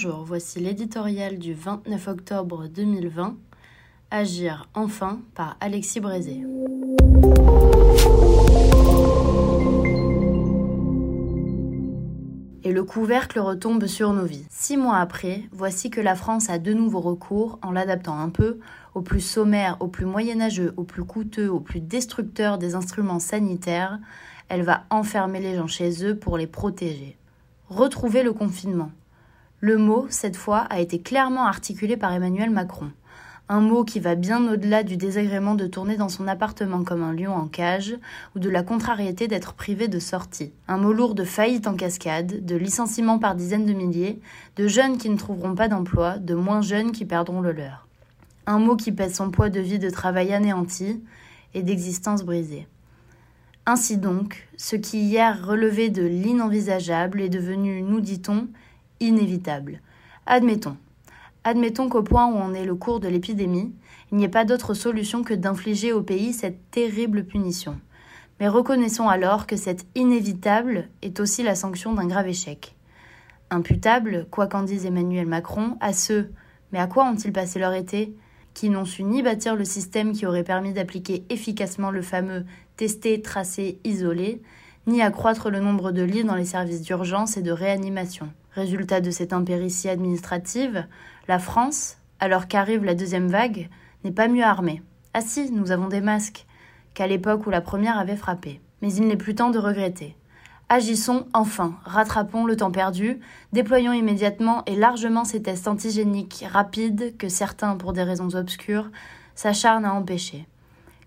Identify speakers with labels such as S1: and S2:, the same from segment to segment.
S1: Bonjour, voici l'éditorial du 29 octobre 2020. Agir enfin par Alexis Brézé. Et le couvercle retombe sur nos vies. Six mois après, voici que la France a de nouveaux recours, en l'adaptant un peu, au plus sommaire, au plus moyenâgeux, au plus coûteux, au plus destructeur des instruments sanitaires, elle va enfermer les gens chez eux pour les protéger. Retrouver le confinement. Le mot, cette fois, a été clairement articulé par Emmanuel Macron. Un mot qui va bien au-delà du désagrément de tourner dans son appartement comme un lion en cage, ou de la contrariété d'être privé de sortie. Un mot lourd de faillite en cascade, de licenciements par dizaines de milliers, de jeunes qui ne trouveront pas d'emploi, de moins jeunes qui perdront le leur. Un mot qui pèse son poids de vie de travail anéanti et d'existence brisée. Ainsi donc, ce qui hier relevait de l'inenvisageable est devenu, nous dit-on, inévitable. Admettons. Admettons qu'au point où on est le cours de l'épidémie, il n'y ait pas d'autre solution que d'infliger au pays cette terrible punition. Mais reconnaissons alors que cet inévitable est aussi la sanction d'un grave échec. Imputable, quoi qu'en dise Emmanuel Macron, à ceux, mais à quoi ont-ils passé leur été qui n'ont su ni bâtir le système qui aurait permis d'appliquer efficacement le fameux tester, tracer, isoler, ni accroître le nombre de lits dans les services d'urgence et de réanimation. Résultat de cette impéritie administrative, la France, alors qu'arrive la deuxième vague, n'est pas mieux armée. Ah si, nous avons des masques, qu'à l'époque où la première avait frappé. Mais il n'est plus temps de regretter. Agissons enfin, rattrapons le temps perdu, déployons immédiatement et largement ces tests antigéniques rapides que certains, pour des raisons obscures, s'acharnent à empêcher.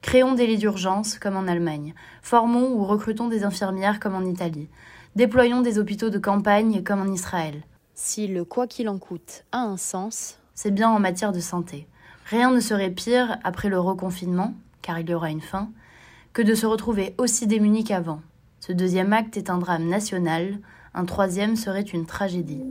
S1: Créons des lits d'urgence, comme en Allemagne. Formons ou recrutons des infirmières, comme en Italie. Déployons des hôpitaux de campagne, comme en Israël. Si le quoi qu'il en coûte a un sens, c'est bien en matière de santé. Rien ne serait pire, après le reconfinement, car il y aura une fin, que de se retrouver aussi démunis qu'avant. Ce deuxième acte est un drame national, un troisième serait une tragédie.